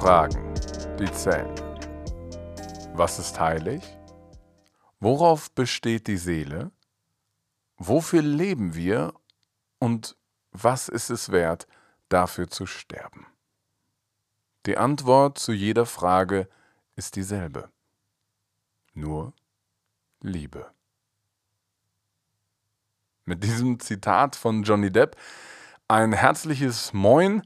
Fragen, die zählen. Was ist heilig? Worauf besteht die Seele? Wofür leben wir? Und was ist es wert, dafür zu sterben? Die Antwort zu jeder Frage ist dieselbe. Nur Liebe. Mit diesem Zitat von Johnny Depp ein herzliches Moin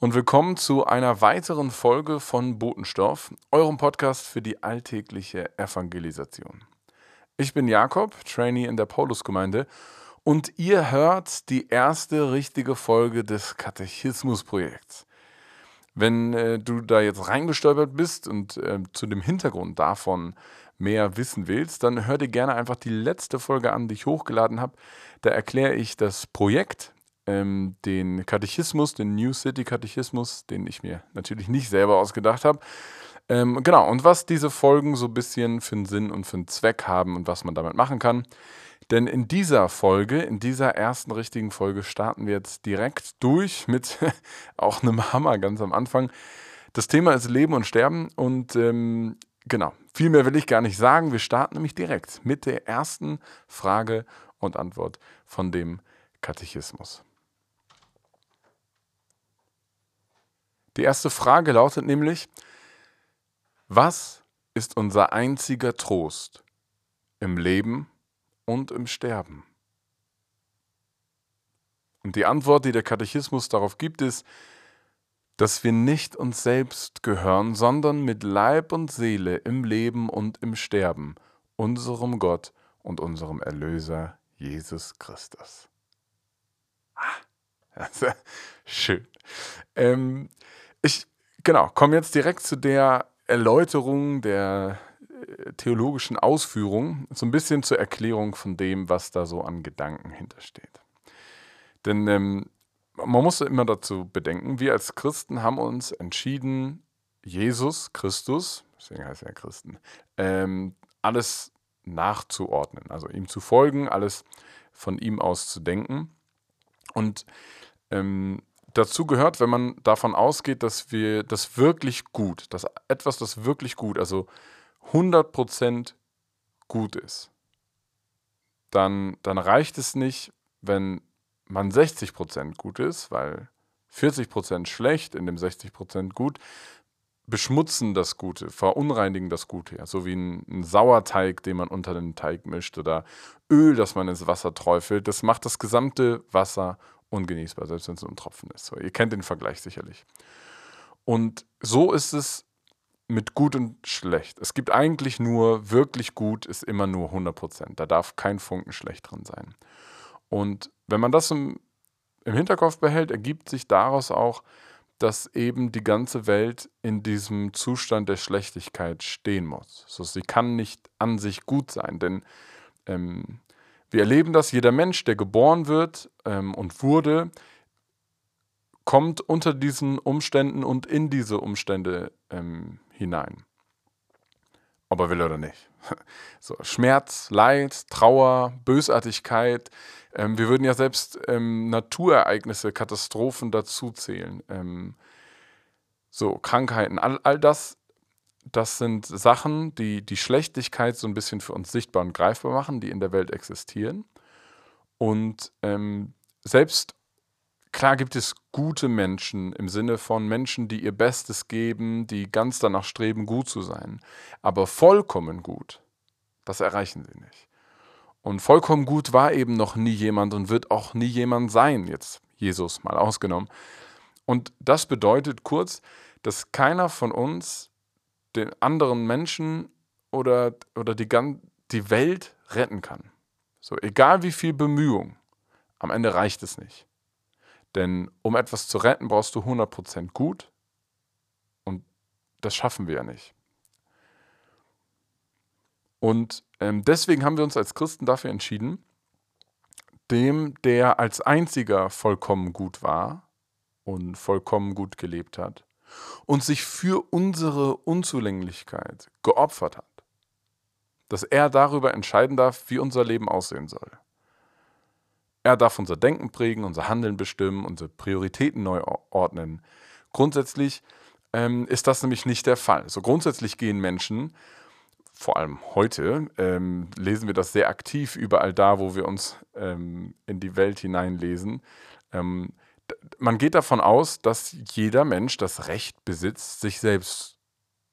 und willkommen zu einer weiteren Folge von Botenstoff, eurem Podcast für die alltägliche Evangelisation. Ich bin Jakob, Trainee in der Paulusgemeinde und ihr hört die erste richtige Folge des Katechismusprojekts. Wenn äh, du da jetzt reingestolpert bist und äh, zu dem Hintergrund davon mehr wissen willst, dann hör dir gerne einfach die letzte Folge an, die ich hochgeladen habe. Da erkläre ich das Projekt, ähm, den Katechismus, den New City Katechismus, den ich mir natürlich nicht selber ausgedacht habe. Ähm, genau, und was diese Folgen so ein bisschen für einen Sinn und für einen Zweck haben und was man damit machen kann. Denn in dieser Folge, in dieser ersten richtigen Folge, starten wir jetzt direkt durch mit auch einem Hammer ganz am Anfang. Das Thema ist Leben und Sterben und ähm, genau, viel mehr will ich gar nicht sagen. Wir starten nämlich direkt mit der ersten Frage und Antwort von dem Katechismus. Die erste Frage lautet nämlich, was ist unser einziger Trost im Leben und im Sterben? Und die Antwort, die der Katechismus darauf gibt, ist, dass wir nicht uns selbst gehören, sondern mit Leib und Seele im Leben und im Sterben unserem Gott und unserem Erlöser Jesus Christus. Ah, schön. Ähm, ich, genau, komme jetzt direkt zu der Erläuterung der äh, theologischen Ausführung, so ein bisschen zur Erklärung von dem, was da so an Gedanken hintersteht. Denn ähm, man muss immer dazu bedenken, wir als Christen haben uns entschieden, Jesus Christus, deswegen heißt er Christen, ähm, alles nachzuordnen, also ihm zu folgen, alles von ihm aus zu denken. Und ähm, dazu gehört, wenn man davon ausgeht, dass wir das wirklich gut, dass etwas, das wirklich gut, also 100% gut ist, dann, dann reicht es nicht, wenn man 60% gut ist, weil 40% schlecht in dem 60% gut, beschmutzen das Gute, verunreinigen das Gute. Ja. So wie ein, ein, Sauerteig, den man unter den Teig mischt oder Öl, das man ins Wasser träufelt. Das macht das gesamte Wasser ungenießbar, selbst wenn es nur ein Tropfen ist. So, ihr kennt den Vergleich sicherlich. Und so ist es mit gut und schlecht. Es gibt eigentlich nur wirklich gut, ist immer nur 100% Da darf kein Funken schlecht drin sein. Und wenn man das im, im Hinterkopf behält, ergibt sich daraus auch, dass eben die ganze Welt in diesem Zustand der Schlechtigkeit stehen muss. So, sie kann nicht an sich gut sein, denn ähm, wir erleben das, jeder Mensch, der geboren wird ähm, und wurde, kommt unter diesen Umständen und in diese Umstände ähm, hinein. Ob er will oder nicht. So, Schmerz, Leid, Trauer, Bösartigkeit. Ähm, wir würden ja selbst ähm, Naturereignisse, Katastrophen dazu zählen. Ähm, so, Krankheiten, all, all das das sind Sachen, die die Schlechtigkeit so ein bisschen für uns sichtbar und greifbar machen, die in der Welt existieren. Und ähm, selbst klar gibt es gute Menschen im Sinne von Menschen, die ihr Bestes geben, die ganz danach streben, gut zu sein. Aber vollkommen gut, das erreichen sie nicht. Und vollkommen gut war eben noch nie jemand und wird auch nie jemand sein, jetzt Jesus mal ausgenommen. Und das bedeutet kurz, dass keiner von uns den anderen Menschen oder, oder die, die Welt retten kann. So, egal wie viel Bemühung, am Ende reicht es nicht. Denn um etwas zu retten, brauchst du 100% gut und das schaffen wir ja nicht. Und ähm, deswegen haben wir uns als Christen dafür entschieden, dem, der als einziger vollkommen gut war und vollkommen gut gelebt hat, und sich für unsere Unzulänglichkeit geopfert hat, dass er darüber entscheiden darf, wie unser Leben aussehen soll. Er darf unser Denken prägen, unser Handeln bestimmen, unsere Prioritäten neu ordnen, Grundsätzlich ähm, ist das nämlich nicht der Fall. So grundsätzlich gehen Menschen, vor allem heute, ähm, lesen wir das sehr aktiv überall da, wo wir uns ähm, in die Welt hineinlesen. Man geht davon aus, dass jeder Mensch das Recht besitzt, sich selbst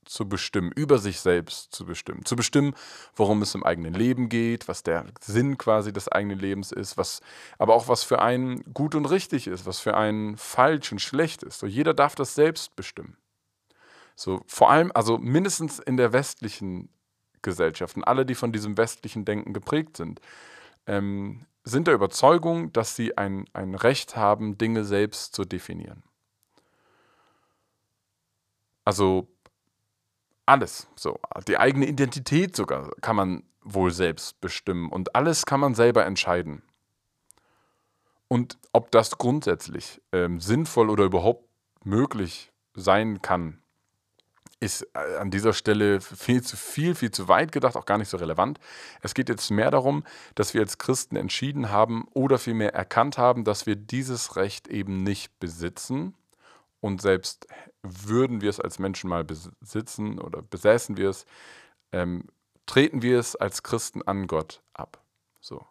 zu bestimmen, über sich selbst zu bestimmen. Zu bestimmen, worum es im eigenen Leben geht, was der Sinn quasi des eigenen Lebens ist, was, aber auch was für einen gut und richtig ist, was für einen falsch und schlecht ist. So, jeder darf das selbst bestimmen. So, vor allem, also mindestens in der westlichen Gesellschaft, und alle, die von diesem westlichen Denken geprägt sind, ähm, sind der Überzeugung, dass sie ein, ein Recht haben, Dinge selbst zu definieren. Also alles. So, die eigene Identität sogar kann man wohl selbst bestimmen und alles kann man selber entscheiden. Und ob das grundsätzlich ähm, sinnvoll oder überhaupt möglich sein kann, ist äh, an dieser Stelle viel zu viel, viel zu weit gedacht, auch gar nicht so relevant. Es geht jetzt mehr darum, dass wir als Christen entschieden haben oder vielmehr erkannt haben, dass wir dieses Recht eben nicht besitzen und selbst würden wir es als Menschen mal besitzen oder besäßen wir es, ähm, treten wir es als Christen an Gott ab. So.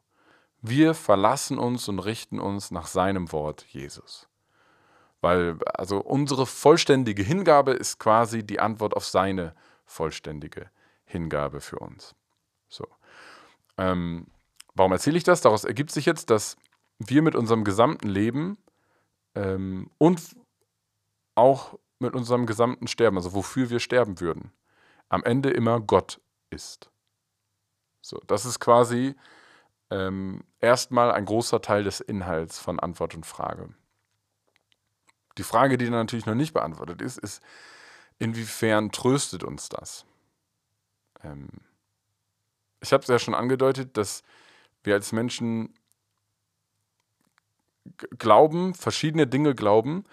Wir verlassen uns und richten uns nach seinem Wort Jesus. Weil also unsere vollständige Hingabe ist quasi die Antwort auf seine vollständige Hingabe für uns. So. Ähm, warum erzähle ich das? Daraus ergibt sich jetzt, dass wir mit unserem gesamten Leben ähm, und auch mit unserem gesamten Sterben, also wofür wir sterben würden, am Ende immer Gott ist. So, das ist quasi ähm, erstmal ein großer Teil des Inhalts von Antwort und Frage. Die Frage, die dann natürlich noch nicht beantwortet ist, ist, inwiefern tröstet uns das? Ähm, ich habe es ja schon angedeutet, dass wir als Menschen glauben, verschiedene Dinge glauben,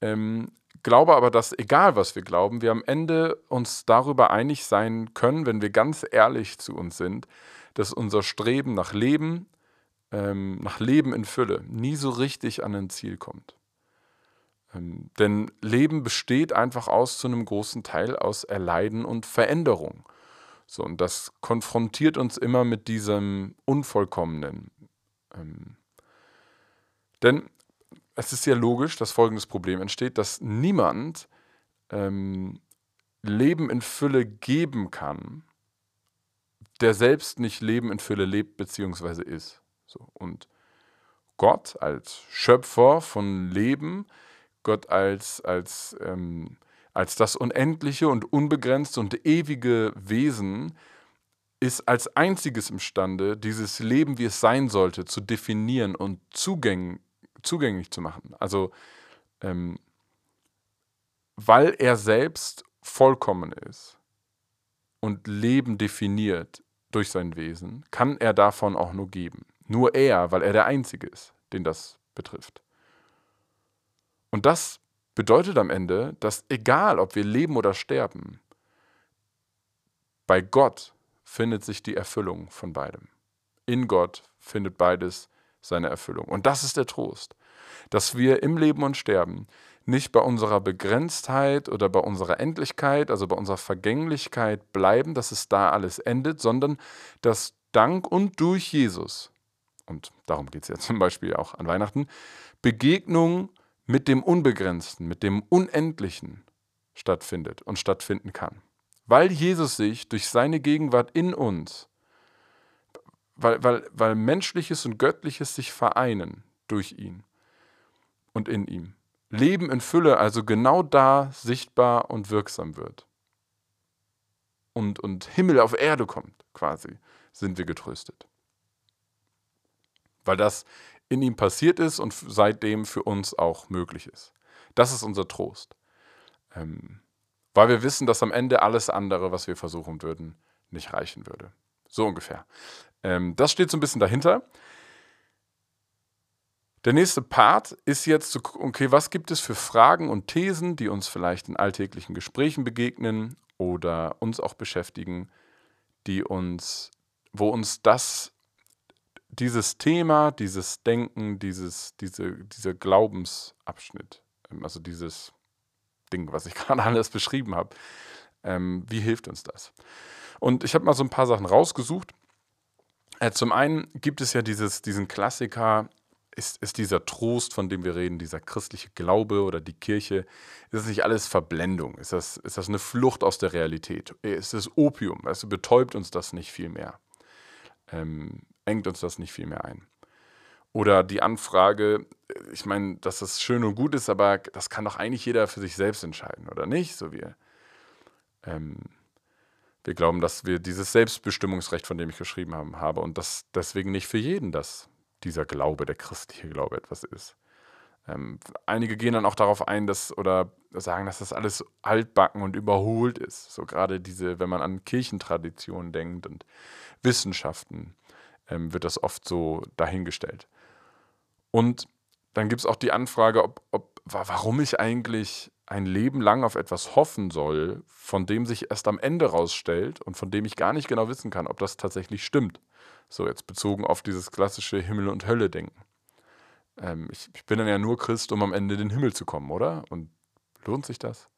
ähm, glaube aber, dass egal was wir glauben, wir am Ende uns darüber einig sein können, wenn wir ganz ehrlich zu uns sind, dass unser Streben nach Leben, ähm, nach Leben in Fülle nie so richtig an ein Ziel kommt. Ähm, denn Leben besteht einfach aus zu einem großen Teil aus Erleiden und Veränderung. So, und das konfrontiert uns immer mit diesem Unvollkommenen. Ähm, denn es ist ja logisch, dass folgendes Problem entsteht, dass niemand ähm, Leben in Fülle geben kann, der selbst nicht Leben in Fülle lebt bzw. ist. So, und Gott als Schöpfer von Leben, Gott als, als, ähm, als das unendliche und unbegrenzte und ewige Wesen, ist als einziges imstande, dieses Leben, wie es sein sollte, zu definieren und zugänglich zugänglich zu machen. Also, ähm, weil er selbst vollkommen ist und Leben definiert durch sein Wesen, kann er davon auch nur geben. Nur er, weil er der Einzige ist, den das betrifft. Und das bedeutet am Ende, dass egal, ob wir leben oder sterben, bei Gott findet sich die Erfüllung von beidem. In Gott findet beides seine Erfüllung. Und das ist der Trost, dass wir im Leben und Sterben nicht bei unserer Begrenztheit oder bei unserer Endlichkeit, also bei unserer Vergänglichkeit bleiben, dass es da alles endet, sondern dass dank und durch Jesus, und darum geht es ja zum Beispiel auch an Weihnachten, Begegnung mit dem Unbegrenzten, mit dem Unendlichen stattfindet und stattfinden kann. Weil Jesus sich durch seine Gegenwart in uns weil, weil, weil Menschliches und Göttliches sich vereinen durch ihn und in ihm. Leben in Fülle also genau da sichtbar und wirksam wird. Und, und Himmel auf Erde kommt, quasi, sind wir getröstet. Weil das in ihm passiert ist und seitdem für uns auch möglich ist. Das ist unser Trost. Ähm, weil wir wissen, dass am Ende alles andere, was wir versuchen würden, nicht reichen würde. So ungefähr. Ähm, das steht so ein bisschen dahinter. Der nächste Part ist jetzt zu gucken, okay, was gibt es für Fragen und Thesen, die uns vielleicht in alltäglichen Gesprächen begegnen oder uns auch beschäftigen, die uns, wo uns das, dieses Thema, dieses Denken, dieses, diese, dieser Glaubensabschnitt, ähm, also dieses, Ding, was ich gerade alles beschrieben habe. Ähm, wie hilft uns das? Und ich habe mal so ein paar Sachen rausgesucht. Äh, zum einen gibt es ja dieses, diesen Klassiker, ist, ist dieser Trost, von dem wir reden, dieser christliche Glaube oder die Kirche, ist das nicht alles Verblendung? Ist das, ist das eine Flucht aus der Realität? Ist das Opium? Also betäubt uns das nicht viel mehr? Ähm, engt uns das nicht viel mehr ein? Oder die Anfrage, ich meine, dass das schön und gut ist, aber das kann doch eigentlich jeder für sich selbst entscheiden, oder nicht? So wir, ähm, wir glauben, dass wir dieses Selbstbestimmungsrecht, von dem ich geschrieben habe, habe und dass deswegen nicht für jeden das dieser Glaube, der christliche Glaube etwas ist. Ähm, einige gehen dann auch darauf ein, dass oder sagen, dass das alles altbacken und überholt ist. So gerade diese, wenn man an Kirchentraditionen denkt und Wissenschaften, ähm, wird das oft so dahingestellt. Und dann gibt es auch die Anfrage, ob, ob, warum ich eigentlich ein Leben lang auf etwas hoffen soll, von dem sich erst am Ende rausstellt und von dem ich gar nicht genau wissen kann, ob das tatsächlich stimmt. So jetzt bezogen auf dieses klassische Himmel- und Hölle-Denken. Ähm, ich, ich bin dann ja nur Christ, um am Ende in den Himmel zu kommen, oder? Und lohnt sich das?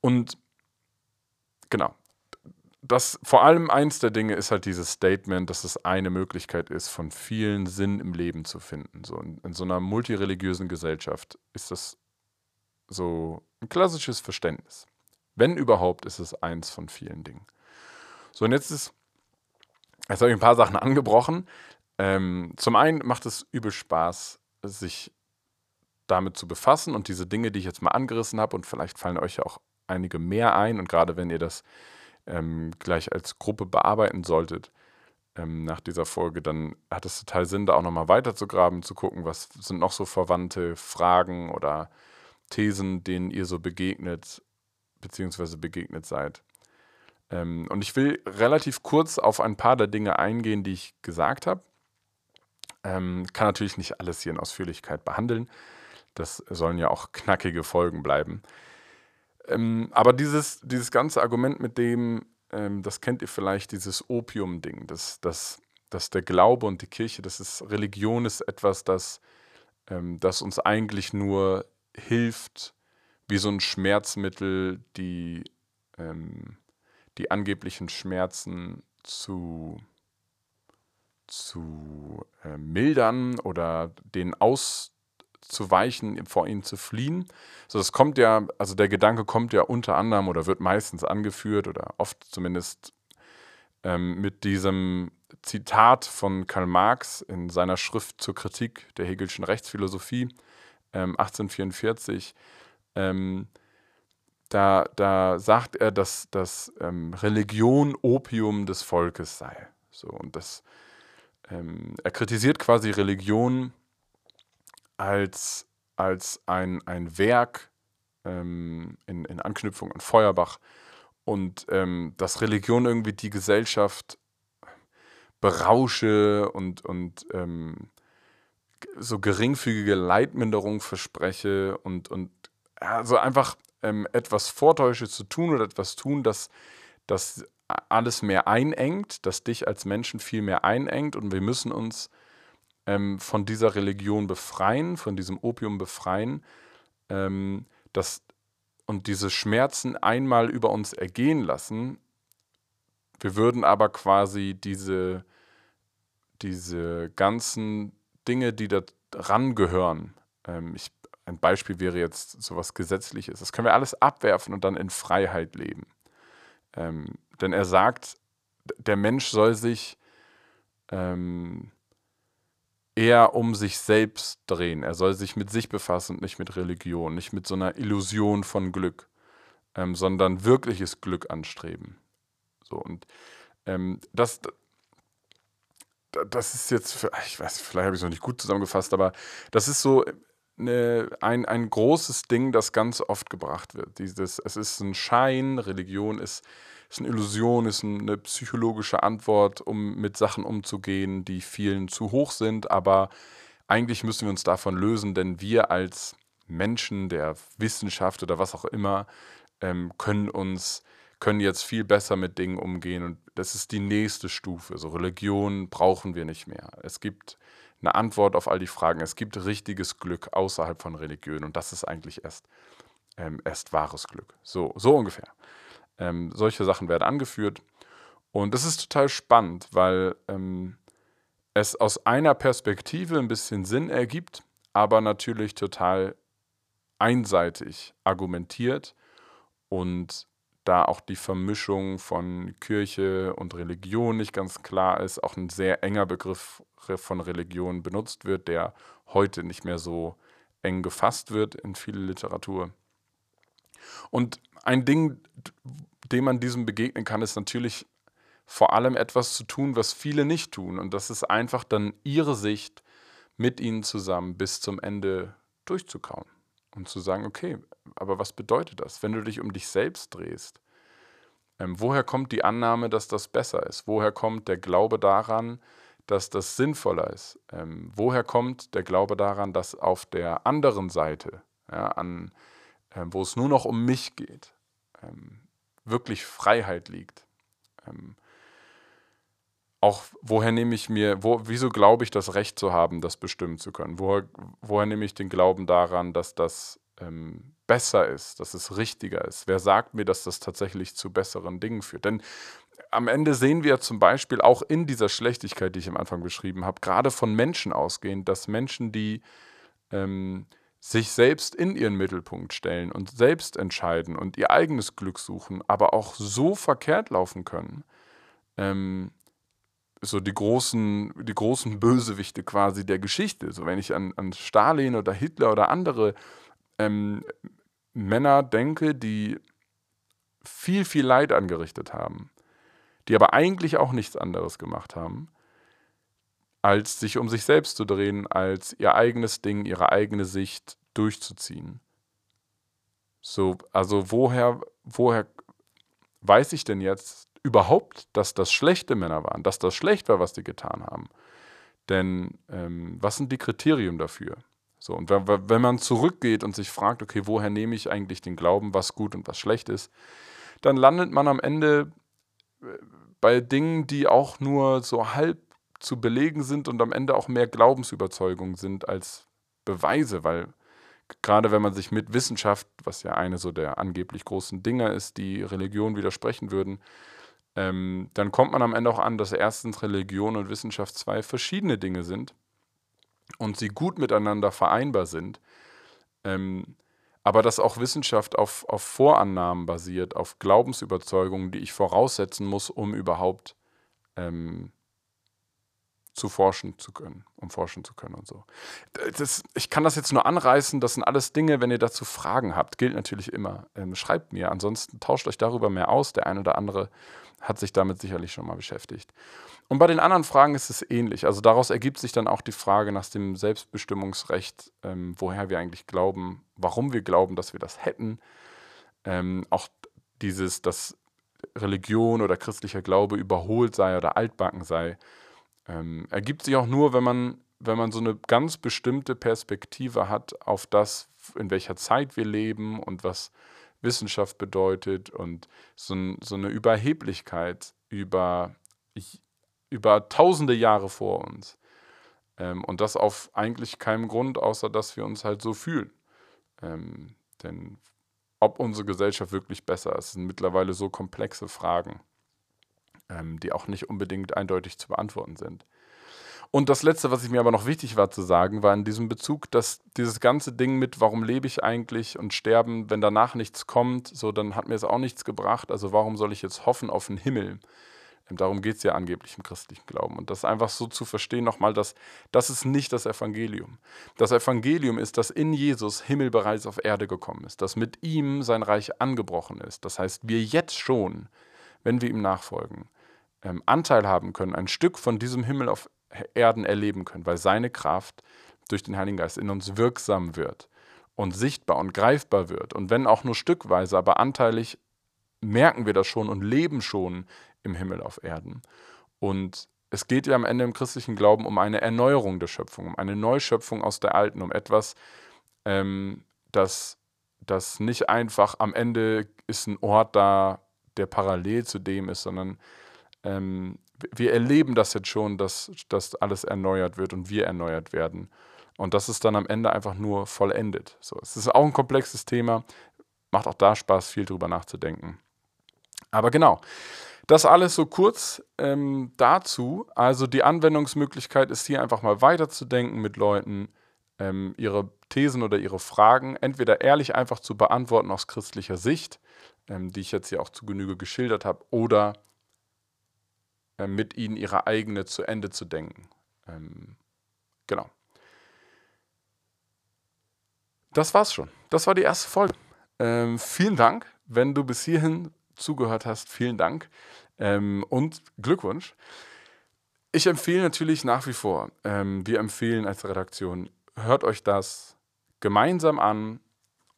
Und genau, das vor allem eins der Dinge ist halt dieses Statement, dass es eine Möglichkeit ist, von vielen Sinn im Leben zu finden. So in, in so einer multireligiösen Gesellschaft ist das so ein klassisches Verständnis. Wenn überhaupt, ist es eins von vielen Dingen. So, und jetzt ist Jetzt habe ich ein paar Sachen angebrochen. Ähm, zum einen macht es übel Spaß, sich damit zu befassen und diese Dinge, die ich jetzt mal angerissen habe, und vielleicht fallen euch ja auch einige mehr ein, und gerade wenn ihr das ähm, gleich als Gruppe bearbeiten solltet ähm, nach dieser Folge, dann hat es total Sinn, da auch nochmal weiterzugraben, zu gucken, was sind noch so verwandte Fragen oder Thesen, denen ihr so begegnet, beziehungsweise begegnet seid. Ähm, und ich will relativ kurz auf ein paar der Dinge eingehen, die ich gesagt habe. Ähm, kann natürlich nicht alles hier in Ausführlichkeit behandeln. Das sollen ja auch knackige Folgen bleiben. Ähm, aber dieses, dieses ganze Argument mit dem, ähm, das kennt ihr vielleicht, dieses Opium-Ding, dass, dass, dass der Glaube und die Kirche, das ist Religion ist etwas, das, ähm, das uns eigentlich nur hilft, wie so ein Schmerzmittel, die ähm, die angeblichen Schmerzen zu, zu äh, mildern oder denen auszuweichen, vor ihnen zu fliehen. So, das kommt ja, also der Gedanke kommt ja unter anderem oder wird meistens angeführt oder oft zumindest ähm, mit diesem Zitat von Karl Marx in seiner Schrift zur Kritik der Hegelschen Rechtsphilosophie ähm, 1844. Ähm, da, da sagt er, dass, dass ähm, Religion Opium des Volkes sei. So, und das, ähm, er kritisiert quasi Religion als, als ein, ein Werk ähm, in, in Anknüpfung an Feuerbach. Und ähm, dass Religion irgendwie die Gesellschaft berausche und, und ähm, so geringfügige Leidminderung verspreche und, und also einfach ähm, etwas vortäusche zu tun oder etwas tun, das, das alles mehr einengt, das dich als Menschen viel mehr einengt. Und wir müssen uns ähm, von dieser Religion befreien, von diesem Opium befreien, ähm, das, und diese Schmerzen einmal über uns ergehen lassen. Wir würden aber quasi diese, diese ganzen Dinge, die da rangehören, ähm, ich ein Beispiel wäre jetzt sowas Gesetzliches. Das können wir alles abwerfen und dann in Freiheit leben. Ähm, denn er sagt, der Mensch soll sich ähm, eher um sich selbst drehen. Er soll sich mit sich befassen nicht mit Religion, nicht mit so einer Illusion von Glück, ähm, sondern wirkliches Glück anstreben. So und ähm, das, das ist jetzt, ich weiß, vielleicht habe ich es noch nicht gut zusammengefasst, aber das ist so eine, ein, ein großes Ding, das ganz oft gebracht wird. Dieses, es ist ein Schein, Religion ist, ist eine Illusion, ist eine psychologische Antwort, um mit Sachen umzugehen, die vielen zu hoch sind, aber eigentlich müssen wir uns davon lösen, denn wir als Menschen der Wissenschaft oder was auch immer ähm, können uns können jetzt viel besser mit Dingen umgehen und das ist die nächste Stufe. So Religion brauchen wir nicht mehr. Es gibt eine Antwort auf all die Fragen. Es gibt richtiges Glück außerhalb von Religion und das ist eigentlich erst, ähm, erst wahres Glück. So, so ungefähr. Ähm, solche Sachen werden angeführt und das ist total spannend, weil ähm, es aus einer Perspektive ein bisschen Sinn ergibt, aber natürlich total einseitig argumentiert und da auch die Vermischung von Kirche und Religion nicht ganz klar ist, auch ein sehr enger Begriff von Religion benutzt wird, der heute nicht mehr so eng gefasst wird in viele Literatur. Und ein Ding, dem man diesem begegnen kann, ist natürlich vor allem etwas zu tun, was viele nicht tun. Und das ist einfach dann ihre Sicht mit ihnen zusammen bis zum Ende durchzukauen und zu sagen, okay, aber was bedeutet das, wenn du dich um dich selbst drehst? Ähm, woher kommt die Annahme, dass das besser ist? Woher kommt der Glaube daran, dass das sinnvoller ist? Ähm, woher kommt der Glaube daran, dass auf der anderen Seite, ja, an, äh, wo es nur noch um mich geht, ähm, wirklich Freiheit liegt? Ähm, auch woher nehme ich mir, wo, wieso glaube ich das Recht zu haben, das bestimmen zu können? Woher, woher nehme ich den Glauben daran, dass das ähm, besser ist, dass es richtiger ist? Wer sagt mir, dass das tatsächlich zu besseren Dingen führt? Denn am Ende sehen wir zum Beispiel auch in dieser Schlechtigkeit, die ich am Anfang beschrieben habe, gerade von Menschen ausgehend, dass Menschen, die ähm, sich selbst in ihren Mittelpunkt stellen und selbst entscheiden und ihr eigenes Glück suchen, aber auch so verkehrt laufen können, ähm, so die großen, die großen Bösewichte quasi der Geschichte. So wenn ich an, an Stalin oder Hitler oder andere ähm, Männer denke, die viel, viel Leid angerichtet haben, die aber eigentlich auch nichts anderes gemacht haben, als sich um sich selbst zu drehen, als ihr eigenes Ding, ihre eigene Sicht durchzuziehen. So, also woher, woher weiß ich denn jetzt, überhaupt, dass das schlechte Männer waren, dass das schlecht war, was die getan haben. Denn ähm, was sind die Kriterien dafür? So, und wenn, man zurückgeht und sich fragt, okay, woher nehme ich eigentlich den Glauben, was gut und was schlecht ist, dann landet man am Ende äh, bei Dingen, die auch nur so halb zu belegen sind und am Ende auch mehr Glaubensüberzeugung sind als Beweise, weil gerade wenn man sich mit Wissenschaft, was ja eine so der angeblich großen Dinge ist, die Religion widersprechen würden, ähm, dann kommt man am Ende auch an, dass erstens Religion und Wissenschaft zwei verschiedene Dinge sind und sie gut miteinander vereinbar sind. Ähm, aber dass auch Wissenschaft auf, auf Vorannahmen basiert, auf Glaubensüberzeugungen, die ich voraussetzen muss, um überhaupt ähm, zu forschen zu können, um forschen zu können und so. Das, ich kann das jetzt nur anreißen, das sind alles Dinge, wenn ihr dazu Fragen habt, gilt natürlich immer. Ähm, schreibt mir, ansonsten tauscht euch darüber mehr aus. Der eine oder andere hat sich damit sicherlich schon mal beschäftigt. Und bei den anderen Fragen ist es ähnlich. Also daraus ergibt sich dann auch die Frage nach dem Selbstbestimmungsrecht, ähm, woher wir eigentlich glauben, warum wir glauben, dass wir das hätten. Ähm, auch dieses, dass Religion oder christlicher Glaube überholt sei oder altbacken sei, ähm, ergibt sich auch nur, wenn man, wenn man so eine ganz bestimmte Perspektive hat auf das, in welcher Zeit wir leben und was Wissenschaft bedeutet und so, so eine Überheblichkeit über, über tausende Jahre vor uns. Ähm, und das auf eigentlich keinem Grund, außer dass wir uns halt so fühlen. Ähm, denn ob unsere Gesellschaft wirklich besser ist, sind mittlerweile so komplexe Fragen, ähm, die auch nicht unbedingt eindeutig zu beantworten sind. Und das Letzte, was ich mir aber noch wichtig war zu sagen, war in diesem Bezug, dass dieses ganze Ding mit, warum lebe ich eigentlich und sterben, wenn danach nichts kommt, so dann hat mir es auch nichts gebracht. Also warum soll ich jetzt hoffen auf den Himmel? Ähm, darum geht es ja angeblich im christlichen Glauben. Und das einfach so zu verstehen nochmal, dass das ist nicht das Evangelium. Das Evangelium ist, dass in Jesus Himmel bereits auf Erde gekommen ist, dass mit ihm sein Reich angebrochen ist. Das heißt, wir jetzt schon, wenn wir ihm nachfolgen, ähm, Anteil haben können, ein Stück von diesem Himmel auf Erden erleben können, weil seine Kraft durch den Heiligen Geist in uns wirksam wird und sichtbar und greifbar wird. Und wenn auch nur stückweise, aber anteilig merken wir das schon und leben schon im Himmel auf Erden. Und es geht ja am Ende im christlichen Glauben um eine Erneuerung der Schöpfung, um eine Neuschöpfung aus der alten, um etwas, ähm, das, das nicht einfach am Ende ist ein Ort da, der parallel zu dem ist, sondern ähm, wir erleben das jetzt schon, dass, dass alles erneuert wird und wir erneuert werden. Und das ist dann am Ende einfach nur vollendet. So, es ist auch ein komplexes Thema, macht auch da Spaß, viel drüber nachzudenken. Aber genau, das alles so kurz ähm, dazu. Also die Anwendungsmöglichkeit ist hier einfach mal weiterzudenken mit Leuten, ähm, ihre Thesen oder ihre Fragen entweder ehrlich einfach zu beantworten aus christlicher Sicht, ähm, die ich jetzt hier auch zu Genüge geschildert habe, oder äh, mit ihnen ihre eigene zu Ende zu denken. Ähm, genau. Das war's schon. Das war die erste Folge. Ähm, vielen Dank, wenn du bis hierhin zugehört hast. Vielen Dank ähm, und Glückwunsch. Ich empfehle natürlich nach wie vor, ähm, wir empfehlen als Redaktion, hört euch das gemeinsam an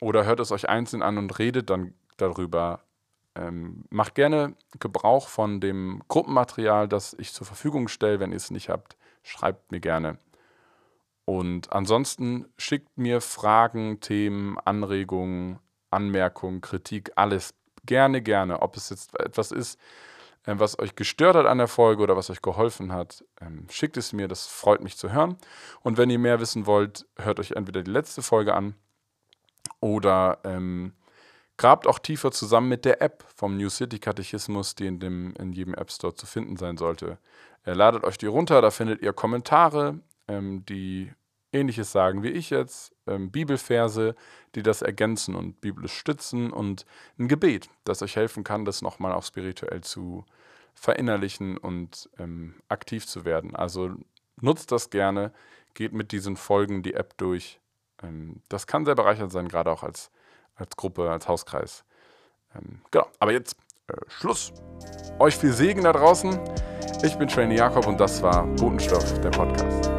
oder hört es euch einzeln an und redet dann darüber. Ähm, macht gerne Gebrauch von dem Gruppenmaterial, das ich zur Verfügung stelle. Wenn ihr es nicht habt, schreibt mir gerne. Und ansonsten schickt mir Fragen, Themen, Anregungen, Anmerkungen, Kritik, alles gerne, gerne. Ob es jetzt etwas ist, ähm, was euch gestört hat an der Folge oder was euch geholfen hat, ähm, schickt es mir, das freut mich zu hören. Und wenn ihr mehr wissen wollt, hört euch entweder die letzte Folge an oder ähm, grabt auch tiefer zusammen mit der App vom New City Katechismus, die in, dem, in jedem App Store zu finden sein sollte. Äh, ladet euch die runter, da findet ihr Kommentare, ähm, die ähnliches sagen wie ich jetzt, ähm, Bibelverse, die das ergänzen und biblisch stützen und ein Gebet, das euch helfen kann, das nochmal auch spirituell zu verinnerlichen und ähm, aktiv zu werden. Also nutzt das gerne, geht mit diesen Folgen die App durch. Ähm, das kann sehr bereichernd sein, gerade auch als, als Gruppe, als Hauskreis. Ähm, genau, aber jetzt äh, Schluss. Euch viel Segen da draußen. Ich bin Trainee Jakob und das war Botenstoff, der Podcast.